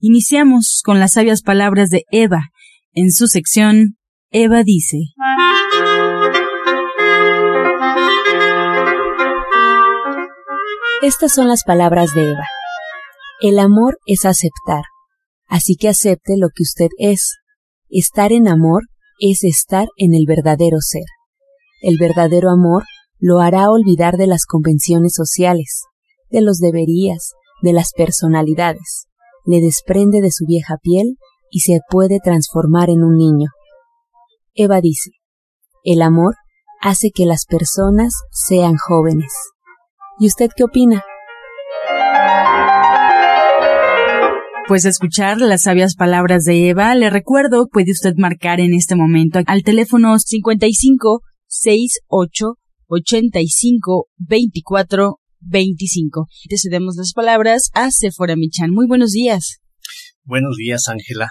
Iniciamos con las sabias palabras de Eva. En su sección, Eva dice. Estas son las palabras de Eva. El amor es aceptar, así que acepte lo que usted es. Estar en amor es estar en el verdadero ser. El verdadero amor lo hará olvidar de las convenciones sociales, de los deberías, de las personalidades. Le desprende de su vieja piel y se puede transformar en un niño. Eva dice, el amor hace que las personas sean jóvenes. ¿Y usted qué opina? Pues escuchar las sabias palabras de Eva, le recuerdo, puede usted marcar en este momento al teléfono 55 68 85 24 25. Te cedemos las palabras a Sephora Michan. Muy buenos días. Buenos días, Ángela.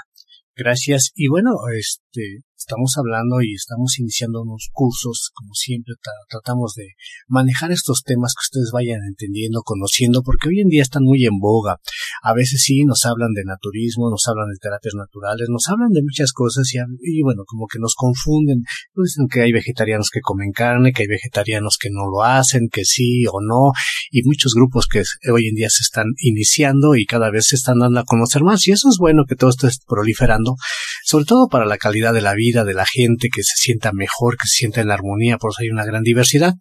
Gracias. Y bueno, este, estamos hablando y estamos iniciando unos cursos, como siempre tratamos de manejar estos temas que ustedes vayan entendiendo, conociendo, porque hoy en día están muy en boga. A veces sí nos hablan de naturismo, nos hablan de terapias naturales, nos hablan de muchas cosas y, bueno, como que nos confunden. Dicen que hay vegetarianos que comen carne, que hay vegetarianos que no lo hacen, que sí o no, y muchos grupos que hoy en día se están iniciando y cada vez se están dando a conocer más. Y eso es bueno que todo esto esté proliferando, sobre todo para la calidad de la vida de la gente, que se sienta mejor, que se sienta en armonía, por eso hay una gran diversidad.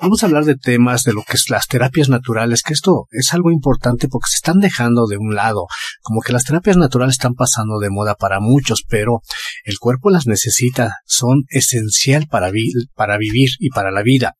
Vamos a hablar de temas de lo que es las terapias naturales, que esto es algo importante porque se están dejando de un lado, como que las terapias naturales están pasando de moda para muchos, pero el cuerpo las necesita, son esencial para, para vivir y para la vida.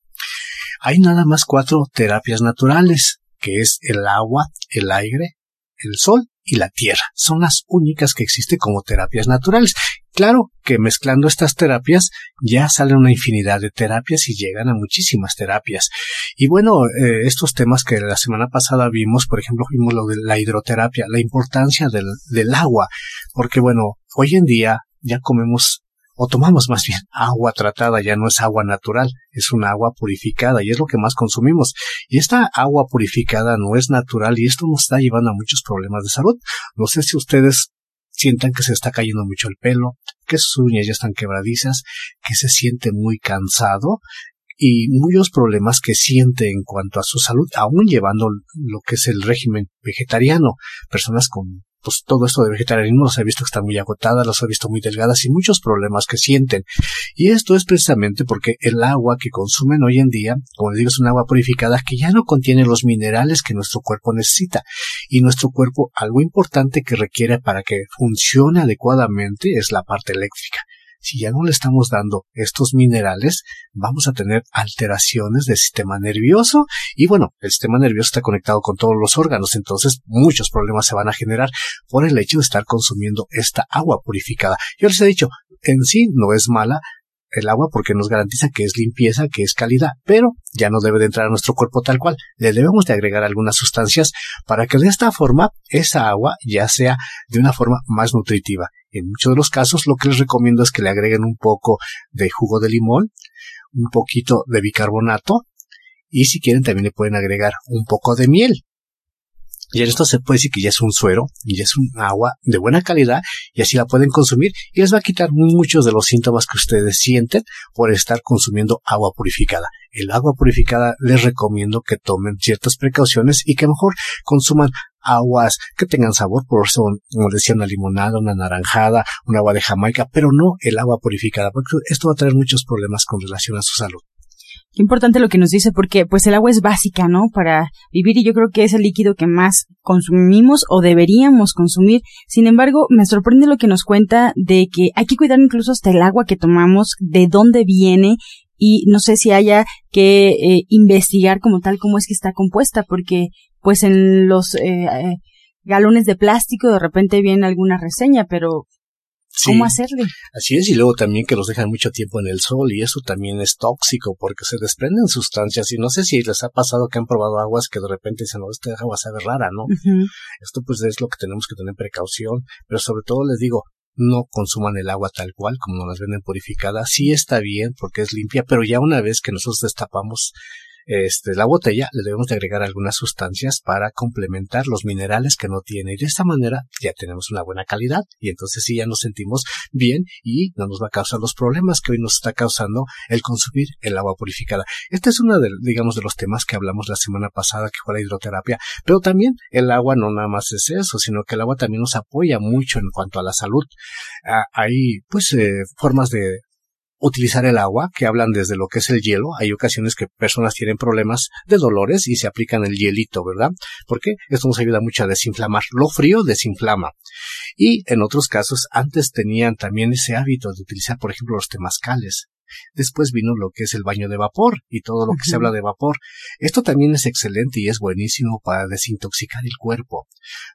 Hay nada más cuatro terapias naturales, que es el agua, el aire, el sol y la tierra. Son las únicas que existen como terapias naturales. Claro que mezclando estas terapias ya salen una infinidad de terapias y llegan a muchísimas terapias. Y bueno, eh, estos temas que la semana pasada vimos, por ejemplo, vimos lo de la hidroterapia, la importancia del, del agua, porque bueno, hoy en día ya comemos o tomamos más bien agua tratada, ya no es agua natural, es una agua purificada y es lo que más consumimos. Y esta agua purificada no es natural y esto nos está llevando a muchos problemas de salud. No sé si ustedes sientan que se está cayendo mucho el pelo, que sus uñas ya están quebradizas, que se siente muy cansado y muchos problemas que siente en cuanto a su salud, aún llevando lo que es el régimen vegetariano. Personas con pues todo esto de vegetarianismo los he visto que están muy agotadas, los he visto muy delgadas y muchos problemas que sienten. Y esto es precisamente porque el agua que consumen hoy en día, como les digo, es un agua purificada que ya no contiene los minerales que nuestro cuerpo necesita. Y nuestro cuerpo, algo importante que requiere para que funcione adecuadamente es la parte eléctrica si ya no le estamos dando estos minerales, vamos a tener alteraciones del sistema nervioso y bueno, el sistema nervioso está conectado con todos los órganos, entonces muchos problemas se van a generar por el hecho de estar consumiendo esta agua purificada. Yo les he dicho, en sí no es mala, el agua porque nos garantiza que es limpieza, que es calidad, pero ya no debe de entrar a nuestro cuerpo tal cual. Le debemos de agregar algunas sustancias para que de esta forma esa agua ya sea de una forma más nutritiva. En muchos de los casos lo que les recomiendo es que le agreguen un poco de jugo de limón, un poquito de bicarbonato y si quieren también le pueden agregar un poco de miel. Y en esto se puede decir que ya es un suero, y es un agua de buena calidad, y así la pueden consumir, y les va a quitar muchos de los síntomas que ustedes sienten por estar consumiendo agua purificada. El agua purificada les recomiendo que tomen ciertas precauciones y que mejor consuman aguas que tengan sabor, por eso, como decía, una limonada, una naranjada, un agua de Jamaica, pero no el agua purificada, porque esto va a traer muchos problemas con relación a su salud. Qué importante lo que nos dice porque pues el agua es básica, ¿no? Para vivir y yo creo que es el líquido que más consumimos o deberíamos consumir. Sin embargo, me sorprende lo que nos cuenta de que hay que cuidar incluso hasta el agua que tomamos, de dónde viene y no sé si haya que eh, investigar como tal cómo es que está compuesta porque pues en los eh, eh, galones de plástico de repente viene alguna reseña, pero cómo hacerle. Así es, y luego también que los dejan mucho tiempo en el sol y eso también es tóxico porque se desprenden sustancias y no sé si les ha pasado que han probado aguas que de repente dicen, no, esta agua sabe rara, ¿no? Esto pues es lo que tenemos que tener precaución, pero sobre todo les digo, no consuman el agua tal cual como nos las venden purificada. Sí está bien porque es limpia, pero ya una vez que nosotros destapamos este, la botella le debemos de agregar algunas sustancias para complementar los minerales que no tiene y de esta manera ya tenemos una buena calidad y entonces sí ya nos sentimos bien y no nos va a causar los problemas que hoy nos está causando el consumir el agua purificada. Este es uno de, digamos, de los temas que hablamos la semana pasada que fue la hidroterapia, pero también el agua no nada más es eso, sino que el agua también nos apoya mucho en cuanto a la salud. Ah, hay pues eh, formas de utilizar el agua, que hablan desde lo que es el hielo. Hay ocasiones que personas tienen problemas de dolores y se aplican el hielito, ¿verdad? Porque esto nos ayuda mucho a desinflamar. Lo frío desinflama. Y en otros casos, antes tenían también ese hábito de utilizar, por ejemplo, los temazcales. Después vino lo que es el baño de vapor y todo lo que se habla de vapor. Esto también es excelente y es buenísimo para desintoxicar el cuerpo.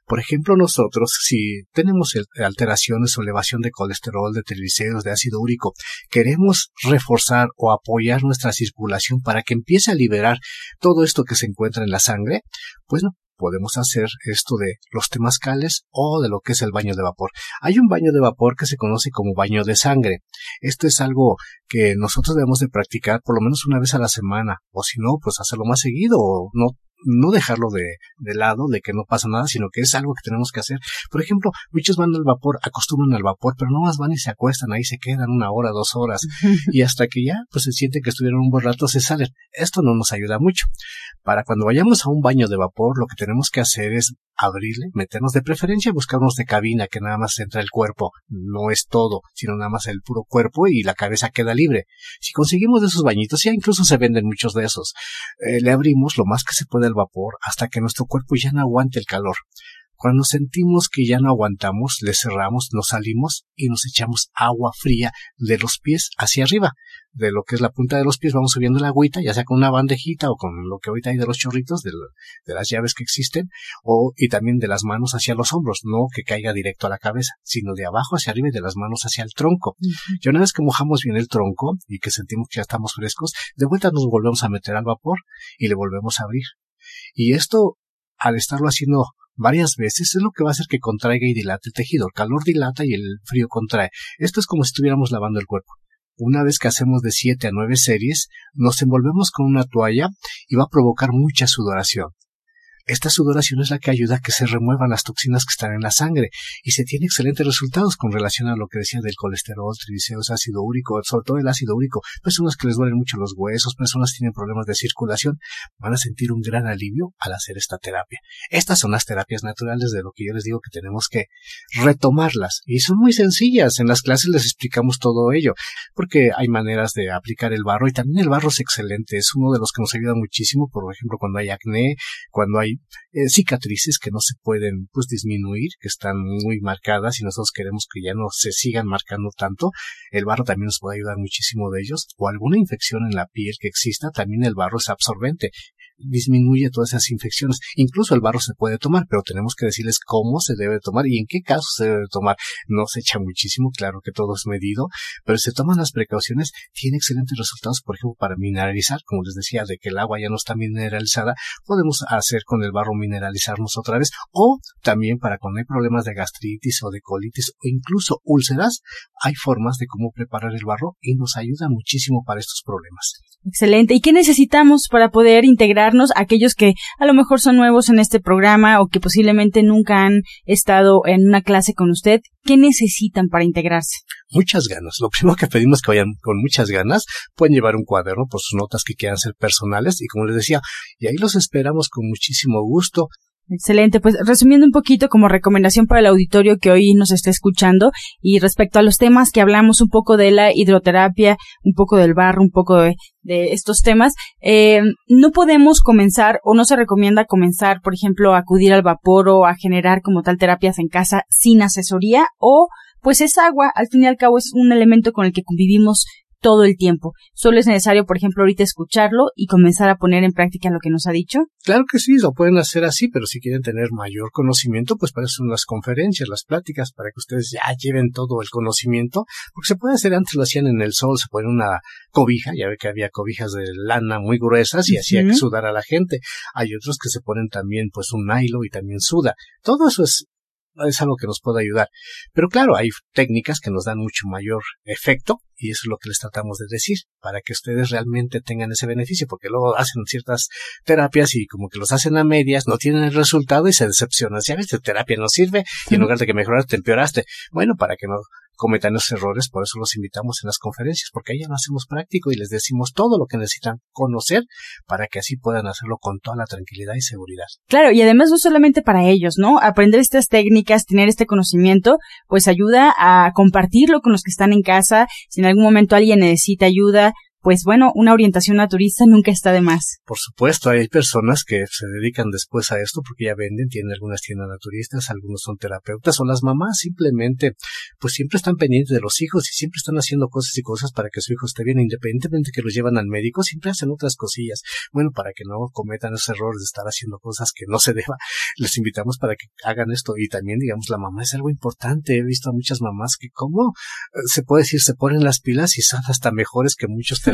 Por ejemplo, nosotros, si tenemos alteraciones o elevación de colesterol, de triglicéridos, de ácido úrico, queremos reforzar o apoyar nuestra circulación para que empiece a liberar todo esto que se encuentra en la sangre, pues no, podemos hacer esto de los temazcales o de lo que es el baño de vapor. Hay un baño de vapor que se conoce como baño de sangre. Esto es algo que nosotros debemos de practicar por lo menos una vez a la semana, o si no, pues hacerlo más seguido, o no no dejarlo de, de, lado, de que no pasa nada, sino que es algo que tenemos que hacer. Por ejemplo, muchos van al vapor, acostumbran al vapor, pero no más van y se acuestan, ahí se quedan una hora, dos horas, y hasta que ya, pues se siente que estuvieron un buen rato, se salen. Esto no nos ayuda mucho. Para cuando vayamos a un baño de vapor, lo que tenemos que hacer es abrirle, meternos de preferencia, buscarnos de cabina que nada más entra el cuerpo, no es todo, sino nada más el puro cuerpo y la cabeza queda libre. Si conseguimos de esos bañitos, ya incluso se venden muchos de esos, eh, le abrimos lo más que se puede vapor hasta que nuestro cuerpo ya no aguante el calor. Cuando sentimos que ya no aguantamos, le cerramos, nos salimos y nos echamos agua fría de los pies hacia arriba. De lo que es la punta de los pies vamos subiendo la agüita, ya sea con una bandejita o con lo que ahorita hay de los chorritos, de, las llaves que existen, o y también de las manos hacia los hombros, no que caiga directo a la cabeza, sino de abajo hacia arriba y de las manos hacia el tronco. Y una vez que mojamos bien el tronco y que sentimos que ya estamos frescos, de vuelta nos volvemos a meter al vapor y le volvemos a abrir. Y esto, al estarlo haciendo varias veces es lo que va a hacer que contraiga y dilate el tejido. El calor dilata y el frío contrae. Esto es como si estuviéramos lavando el cuerpo. Una vez que hacemos de 7 a 9 series, nos envolvemos con una toalla y va a provocar mucha sudoración. Esta sudoración es la que ayuda a que se remuevan las toxinas que están en la sangre y se tiene excelentes resultados con relación a lo que decía del colesterol, triglicéridos, ácido úrico, sobre todo el ácido úrico. Personas que les duelen mucho los huesos, personas que tienen problemas de circulación, van a sentir un gran alivio al hacer esta terapia. Estas son las terapias naturales de lo que yo les digo que tenemos que retomarlas y son muy sencillas. En las clases les explicamos todo ello porque hay maneras de aplicar el barro y también el barro es excelente. Es uno de los que nos ayuda muchísimo, por ejemplo, cuando hay acné, cuando hay eh, cicatrices que no se pueden pues disminuir, que están muy marcadas y nosotros queremos que ya no se sigan marcando tanto. El barro también nos puede ayudar muchísimo de ellos. O alguna infección en la piel que exista, también el barro es absorbente disminuye todas esas infecciones. Incluso el barro se puede tomar, pero tenemos que decirles cómo se debe tomar y en qué caso se debe tomar. No se echa muchísimo, claro que todo es medido, pero si se toman las precauciones, tiene excelentes resultados, por ejemplo, para mineralizar, como les decía, de que el agua ya no está mineralizada, podemos hacer con el barro mineralizarnos otra vez, o también para cuando hay problemas de gastritis o de colitis o incluso úlceras, hay formas de cómo preparar el barro y nos ayuda muchísimo para estos problemas. Excelente. ¿Y qué necesitamos para poder integrarnos aquellos que a lo mejor son nuevos en este programa o que posiblemente nunca han estado en una clase con usted? ¿Qué necesitan para integrarse? Muchas ganas. Lo primero que pedimos que vayan con muchas ganas. Pueden llevar un cuaderno por sus notas que quieran ser personales y como les decía, y ahí los esperamos con muchísimo gusto. Excelente, pues resumiendo un poquito como recomendación para el auditorio que hoy nos está escuchando y respecto a los temas que hablamos un poco de la hidroterapia, un poco del barro, un poco de, estos temas, eh, no podemos comenzar o no se recomienda comenzar, por ejemplo, a acudir al vapor o a generar como tal terapias en casa sin asesoría o pues es agua, al fin y al cabo es un elemento con el que convivimos todo el tiempo. Solo es necesario, por ejemplo, ahorita escucharlo y comenzar a poner en práctica lo que nos ha dicho. Claro que sí, lo pueden hacer así, pero si quieren tener mayor conocimiento, pues para eso son las conferencias, las pláticas, para que ustedes ya lleven todo el conocimiento, porque se puede hacer antes lo hacían en el sol, se ponen una cobija, ya ve que había cobijas de lana muy gruesas y hacía que sudar a la gente. Hay otros que se ponen también pues un nylon y también suda. Todo eso es es algo que nos puede ayudar. Pero claro, hay técnicas que nos dan mucho mayor efecto y eso es lo que les tratamos de decir, para que ustedes realmente tengan ese beneficio, porque luego hacen ciertas terapias y como que los hacen a medias, no tienen el resultado y se decepcionan. Ya ves, tu terapia no sirve y en lugar de que mejoraste, te empeoraste. Bueno, para que no cometan esos errores, por eso los invitamos en las conferencias, porque ahí ya lo hacemos práctico y les decimos todo lo que necesitan conocer para que así puedan hacerlo con toda la tranquilidad y seguridad. Claro, y además no solamente para ellos, ¿no? Aprender estas técnicas, tener este conocimiento, pues ayuda a compartirlo con los que están en casa. Si en algún momento alguien necesita ayuda, pues bueno, una orientación naturista nunca está de más. Por supuesto, hay personas que se dedican después a esto porque ya venden, tienen algunas tiendas naturistas, algunos son terapeutas o las mamás simplemente, pues siempre están pendientes de los hijos y siempre están haciendo cosas y cosas para que su hijo esté bien, independientemente que los llevan al médico, siempre hacen otras cosillas. Bueno, para que no cometan esos errores de estar haciendo cosas que no se deba, les invitamos para que hagan esto y también, digamos, la mamá es algo importante. He visto a muchas mamás que, como eh, se puede decir, se ponen las pilas y son hasta mejores que muchos terapeutas,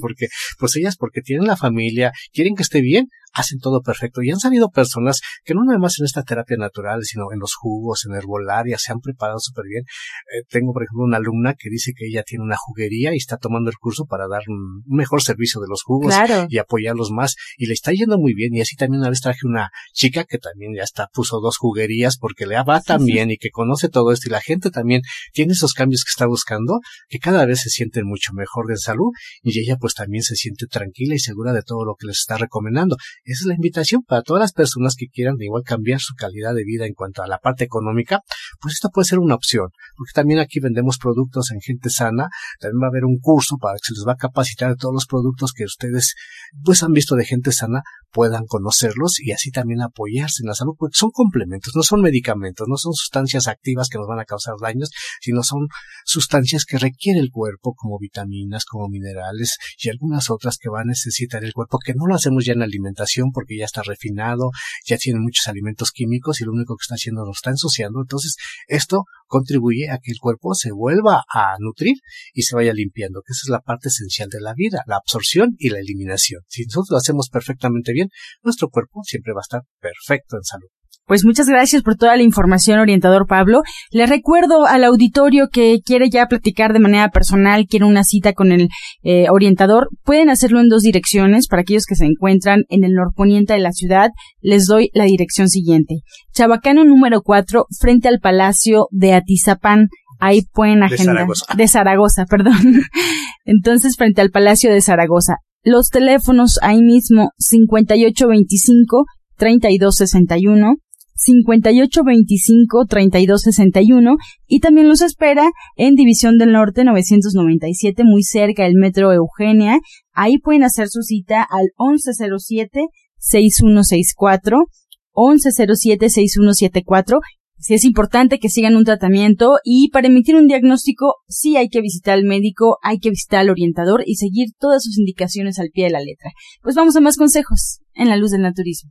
porque pues ellas porque tienen la familia, quieren que esté bien, hacen todo perfecto. Y han salido personas que no nada más en esta terapia natural, sino en los jugos, en herbolaria, se han preparado súper bien. Eh, tengo, por ejemplo, una alumna que dice que ella tiene una juguería y está tomando el curso para dar un, mejor servicio de los jugos y apoyarlos más. Y le está yendo muy bien. Y así también una vez traje una chica que también ya está, puso dos juguerías porque le va tan bien y que conoce todo esto. Y la gente también tiene esos cambios que está buscando, que cada vez se sienten mucho mejor de salud y ella pues también se siente tranquila y segura de todo lo que les está recomendando. Esa es la invitación para todas las personas que quieran igual cambiar su calidad de vida en cuanto a la parte económica, pues esta puede ser una opción, porque también aquí vendemos productos en gente sana, también va a haber un curso para que se les va a capacitar de todos los productos que ustedes pues han visto de gente sana, puedan conocerlos y así también apoyarse en la salud, porque son complementos, no son medicamentos, no son sustancias activas que nos van a causar daños, sino son sustancias que requiere el cuerpo como vitaminas, como minerales y algunas otras que va a necesitar el cuerpo, que no lo hacemos ya en alimentación porque ya está refinado, ya tiene muchos alimentos químicos y lo único que está haciendo lo está ensuciando. Entonces, esto contribuye a que el cuerpo se vuelva a nutrir y se vaya limpiando, que esa es la parte esencial de la vida, la absorción y la eliminación. Si nosotros lo hacemos perfectamente bien, nuestro cuerpo siempre va a estar perfecto en salud. Pues muchas gracias por toda la información, orientador Pablo. Le recuerdo al auditorio que quiere ya platicar de manera personal, quiere una cita con el eh, orientador, pueden hacerlo en dos direcciones. Para aquellos que se encuentran en el norponiente de la ciudad, les doy la dirección siguiente. Chabacano número 4, frente al Palacio de Atizapán. Ahí pueden agendar. De Zaragoza. De Zaragoza, perdón. Entonces, frente al Palacio de Zaragoza. Los teléfonos ahí mismo, 5825 3261 5825-3261 y también los espera en División del Norte 997, muy cerca del Metro Eugenia. Ahí pueden hacer su cita al 1107-6164, 1107-6174. Si es importante que sigan un tratamiento y para emitir un diagnóstico sí hay que visitar al médico, hay que visitar al orientador y seguir todas sus indicaciones al pie de la letra. Pues vamos a más consejos en la luz del naturismo.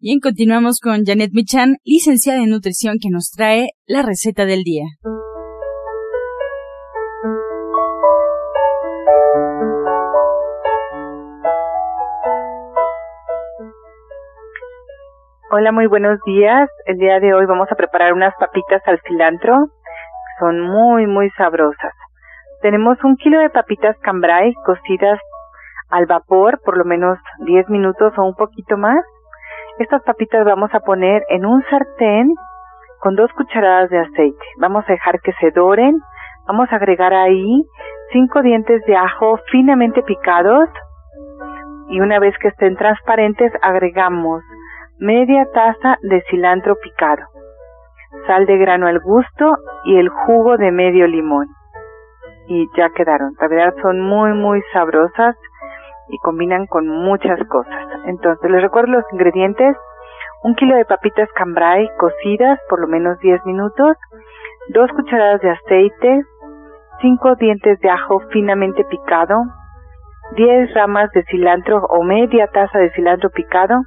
Bien, continuamos con Janet Michan, licenciada en nutrición, que nos trae la receta del día. Hola, muy buenos días. El día de hoy vamos a preparar unas papitas al cilantro. Son muy, muy sabrosas. Tenemos un kilo de papitas cambrai cocidas al vapor por lo menos 10 minutos o un poquito más. Estas papitas vamos a poner en un sartén con dos cucharadas de aceite. Vamos a dejar que se doren. Vamos a agregar ahí cinco dientes de ajo finamente picados, y una vez que estén transparentes agregamos media taza de cilantro picado, sal de grano al gusto y el jugo de medio limón. Y ya quedaron. La verdad son muy muy sabrosas y combinan con muchas cosas. Entonces les recuerdo los ingredientes. Un kilo de papitas cambrai cocidas por lo menos 10 minutos, dos cucharadas de aceite, cinco dientes de ajo finamente picado, 10 ramas de cilantro o media taza de cilantro picado,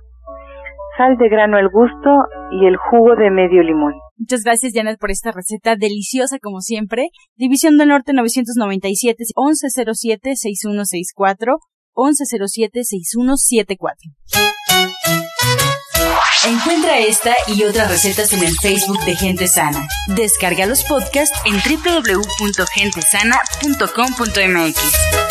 sal de grano al gusto y el jugo de medio limón. Muchas gracias, Janet, por esta receta deliciosa como siempre. División del Norte 997 1107 6164 1107 6174. Encuentra esta y otras recetas en el Facebook de Gente Sana. Descarga los podcasts en www.gentesana.com.mx.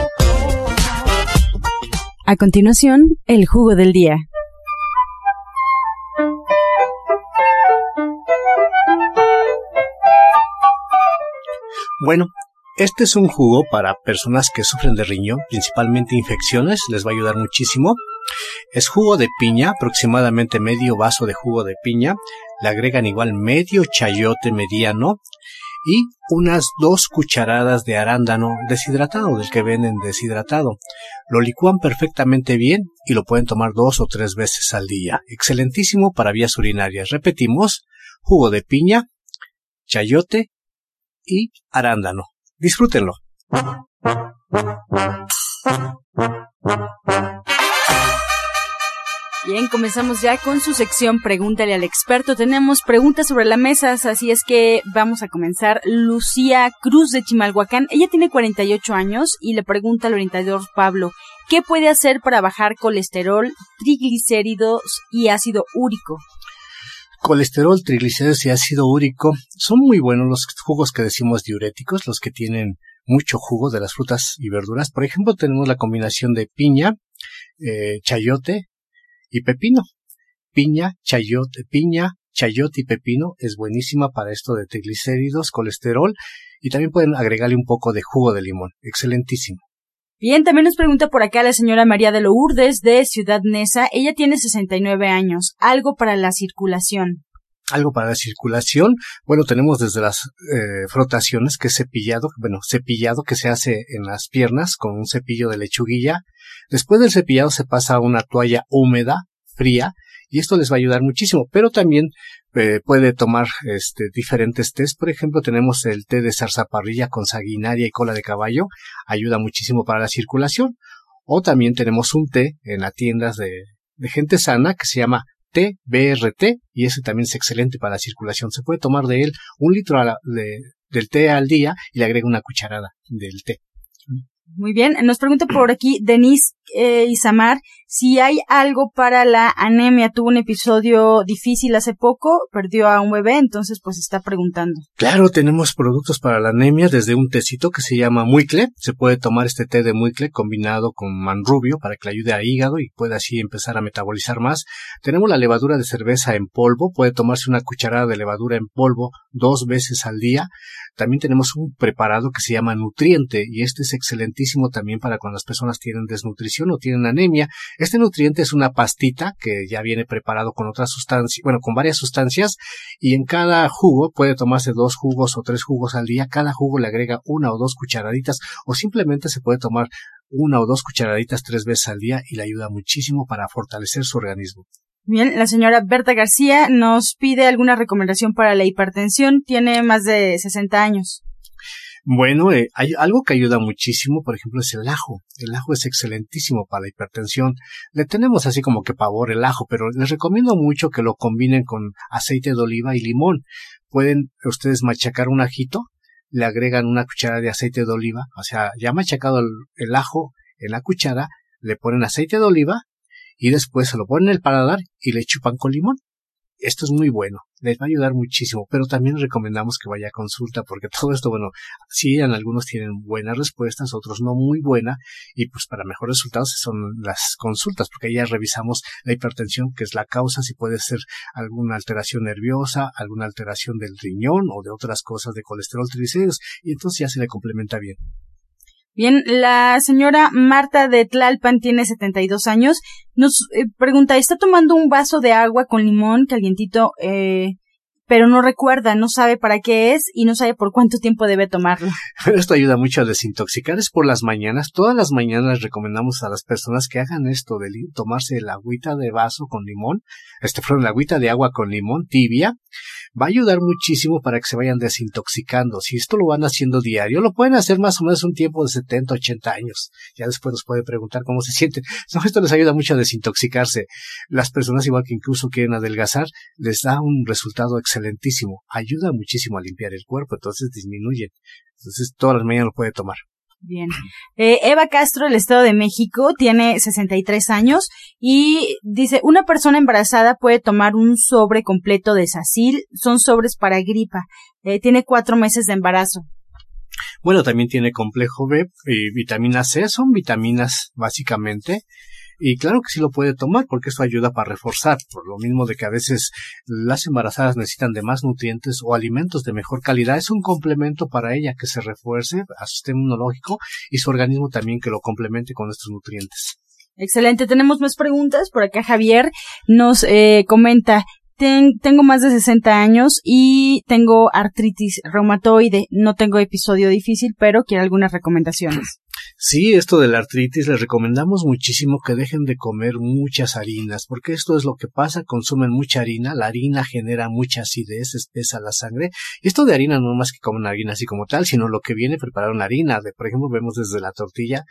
A continuación, el jugo del día. Bueno, este es un jugo para personas que sufren de riñón, principalmente infecciones, les va a ayudar muchísimo. Es jugo de piña, aproximadamente medio vaso de jugo de piña. Le agregan igual medio chayote mediano y unas dos cucharadas de arándano deshidratado, del que venden deshidratado. Lo licúan perfectamente bien y lo pueden tomar dos o tres veces al día. Excelentísimo para vías urinarias. Repetimos, jugo de piña, chayote y arándano. Disfrútenlo. Bien, comenzamos ya con su sección Pregúntale al experto. Tenemos preguntas sobre la mesa, así es que vamos a comenzar. Lucía Cruz de Chimalhuacán, ella tiene 48 años y le pregunta al orientador Pablo, ¿qué puede hacer para bajar colesterol, triglicéridos y ácido úrico? Colesterol, triglicéridos y ácido úrico son muy buenos los jugos que decimos diuréticos, los que tienen mucho jugo de las frutas y verduras. Por ejemplo, tenemos la combinación de piña, eh, chayote, y pepino. Piña, chayote, piña, chayote y pepino es buenísima para esto de triglicéridos, colesterol y también pueden agregarle un poco de jugo de limón. Excelentísimo. Bien, también nos pregunta por acá la señora María de Lourdes de Ciudad Neza. Ella tiene 69 años. Algo para la circulación. Algo para la circulación. Bueno, tenemos desde las eh, frotaciones, que es cepillado, bueno, cepillado que se hace en las piernas con un cepillo de lechuguilla. Después del cepillado se pasa a una toalla húmeda, fría, y esto les va a ayudar muchísimo. Pero también eh, puede tomar este, diferentes tés. Por ejemplo, tenemos el té de zarzaparrilla con sanguinaria y cola de caballo. Ayuda muchísimo para la circulación. O también tenemos un té en las tiendas de, de gente sana que se llama té BRT y ese también es excelente para la circulación. Se puede tomar de él un litro de, del té al día y le agrega una cucharada del té. Muy bien, nos pregunta por aquí Denise eh, Isamar si hay algo para la anemia. Tuvo un episodio difícil hace poco, perdió a un bebé, entonces pues está preguntando. Claro, tenemos productos para la anemia desde un tecito que se llama muicle. Se puede tomar este té de muicle combinado con manrubio para que le ayude a hígado y pueda así empezar a metabolizar más. Tenemos la levadura de cerveza en polvo, puede tomarse una cucharada de levadura en polvo dos veces al día. También tenemos un preparado que se llama nutriente y este es excelentísimo también para cuando las personas tienen desnutrición o tienen anemia. Este nutriente es una pastita que ya viene preparado con otras sustancias, bueno, con varias sustancias y en cada jugo puede tomarse dos jugos o tres jugos al día. Cada jugo le agrega una o dos cucharaditas o simplemente se puede tomar una o dos cucharaditas tres veces al día y le ayuda muchísimo para fortalecer su organismo. Bien, la señora Berta García nos pide alguna recomendación para la hipertensión. Tiene más de 60 años. Bueno, eh, hay algo que ayuda muchísimo, por ejemplo, es el ajo. El ajo es excelentísimo para la hipertensión. Le tenemos así como que pavor el ajo, pero les recomiendo mucho que lo combinen con aceite de oliva y limón. Pueden ustedes machacar un ajito, le agregan una cuchara de aceite de oliva, o sea, ya machacado el, el ajo en la cuchara, le ponen aceite de oliva y después se lo ponen en el paladar y le chupan con limón. Esto es muy bueno, les va a ayudar muchísimo, pero también recomendamos que vaya a consulta porque todo esto, bueno, sí, en algunos tienen buenas respuestas, otros no muy buena, y pues para mejores resultados son las consultas, porque ahí ya revisamos la hipertensión, que es la causa, si puede ser alguna alteración nerviosa, alguna alteración del riñón o de otras cosas de colesterol triglicéridos, y entonces ya se le complementa bien. Bien, la señora Marta de Tlalpan tiene 72 años. Nos eh, pregunta, ¿está tomando un vaso de agua con limón calientito, eh, pero no recuerda, no sabe para qué es y no sabe por cuánto tiempo debe tomarlo? Esto ayuda mucho a desintoxicar. Es por las mañanas. Todas las mañanas recomendamos a las personas que hagan esto de tomarse el agüita de vaso con limón. Este fue la agüita de agua con limón tibia va a ayudar muchísimo para que se vayan desintoxicando. Si esto lo van haciendo diario, lo pueden hacer más o menos un tiempo de 70, 80 años. Ya después nos puede preguntar cómo se sienten. No, esto les ayuda mucho a desintoxicarse. Las personas igual que incluso quieren adelgazar, les da un resultado excelentísimo. Ayuda muchísimo a limpiar el cuerpo, entonces disminuyen. Entonces todas las mañanas lo puede tomar. Bien. Eh, Eva Castro, del Estado de México, tiene 63 años y dice, una persona embarazada puede tomar un sobre completo de Sacil, son sobres para gripa, eh, tiene cuatro meses de embarazo. Bueno, también tiene complejo B y vitamina C, son vitaminas básicamente y claro que sí lo puede tomar porque esto ayuda para reforzar, por lo mismo de que a veces las embarazadas necesitan de más nutrientes o alimentos de mejor calidad. Es un complemento para ella que se refuerce a su sistema inmunológico y su organismo también que lo complemente con estos nutrientes. Excelente, tenemos más preguntas. Por acá Javier nos eh, comenta, tengo más de 60 años y tengo artritis reumatoide. No tengo episodio difícil, pero quiero algunas recomendaciones. Sí, esto de la artritis les recomendamos muchísimo que dejen de comer muchas harinas, porque esto es lo que pasa, consumen mucha harina, la harina genera mucha acidez, espesa la sangre, esto de harina no más que comen harina así como tal, sino lo que viene preparar una harina, de, por ejemplo, vemos desde la tortilla,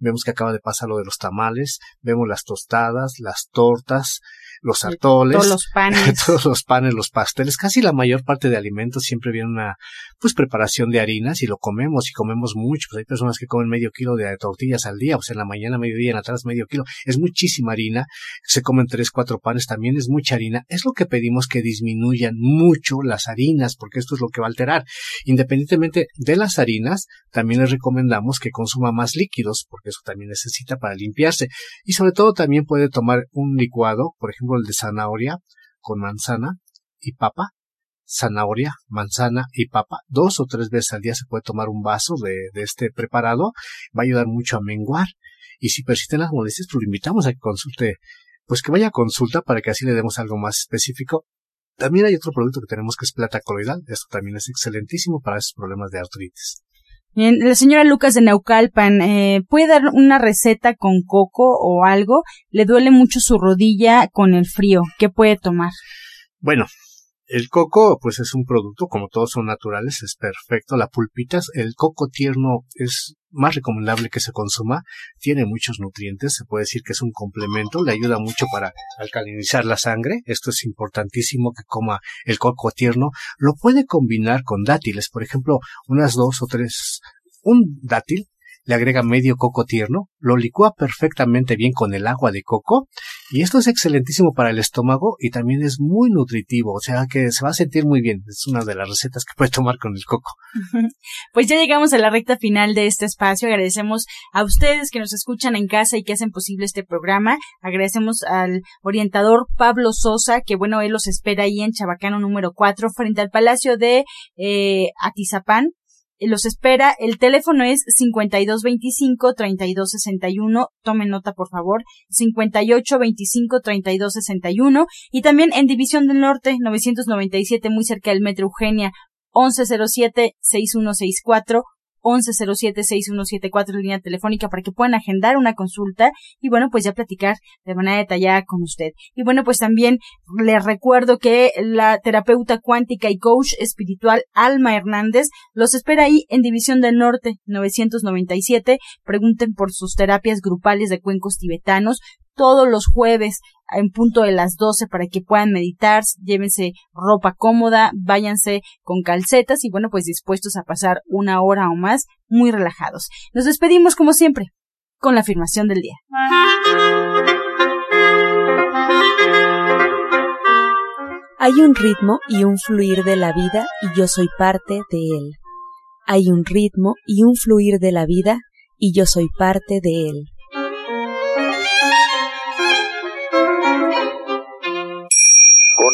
vemos que acaba de pasar lo de los tamales, vemos las tostadas, las tortas, los atoles, todos los panes, todos los panes, los pasteles, casi la mayor parte de alimentos siempre viene una pues preparación de harinas y lo comemos y comemos mucho, pues hay personas que comen medio kilo de tortillas al día, o sea, en la mañana, mediodía, en la tarde medio kilo, es muchísima harina, se comen tres, cuatro panes, también es mucha harina, es lo que pedimos que disminuyan mucho las harinas, porque esto es lo que va a alterar. Independientemente de las harinas, también les recomendamos que consuma más líquidos, porque eso también necesita para limpiarse, y sobre todo también puede tomar un licuado, por ejemplo, de zanahoria con manzana y papa, zanahoria, manzana y papa. Dos o tres veces al día se puede tomar un vaso de, de este preparado. Va a ayudar mucho a menguar. Y si persisten las molestias, pues lo invitamos a que consulte, pues que vaya a consulta para que así le demos algo más específico. También hay otro producto que tenemos que es plata coloidal. Esto también es excelentísimo para esos problemas de artritis. La señora Lucas de Naucalpan, eh, ¿puede dar una receta con coco o algo? Le duele mucho su rodilla con el frío. ¿Qué puede tomar? Bueno, el coco, pues es un producto, como todos son naturales, es perfecto. La pulpita, el coco tierno es más recomendable que se consuma. Tiene muchos nutrientes, se puede decir que es un complemento, le ayuda mucho para alcalinizar la sangre. Esto es importantísimo que coma el coco tierno. Lo puede combinar con dátiles, por ejemplo, unas dos o tres, un dátil le agrega medio coco tierno, lo licúa perfectamente bien con el agua de coco y esto es excelentísimo para el estómago y también es muy nutritivo, o sea que se va a sentir muy bien. Es una de las recetas que puede tomar con el coco. Pues ya llegamos a la recta final de este espacio. Agradecemos a ustedes que nos escuchan en casa y que hacen posible este programa. Agradecemos al orientador Pablo Sosa, que bueno, él los espera ahí en Chabacano número 4 frente al Palacio de eh, Atizapán los espera. El teléfono es 5225-3261. Tomen nota, por favor. 5825-3261. Y también en División del Norte, 997, muy cerca del Metro Eugenia, 1107-6164 1107-6174 línea telefónica para que puedan agendar una consulta y bueno, pues ya platicar de manera detallada con usted. Y bueno, pues también les recuerdo que la terapeuta cuántica y coach espiritual Alma Hernández los espera ahí en División del Norte 997. Pregunten por sus terapias grupales de cuencos tibetanos todos los jueves en punto de las 12 para que puedan meditar, llévense ropa cómoda, váyanse con calcetas y bueno, pues dispuestos a pasar una hora o más muy relajados. Nos despedimos como siempre con la afirmación del día. Hay un ritmo y un fluir de la vida y yo soy parte de él. Hay un ritmo y un fluir de la vida y yo soy parte de él.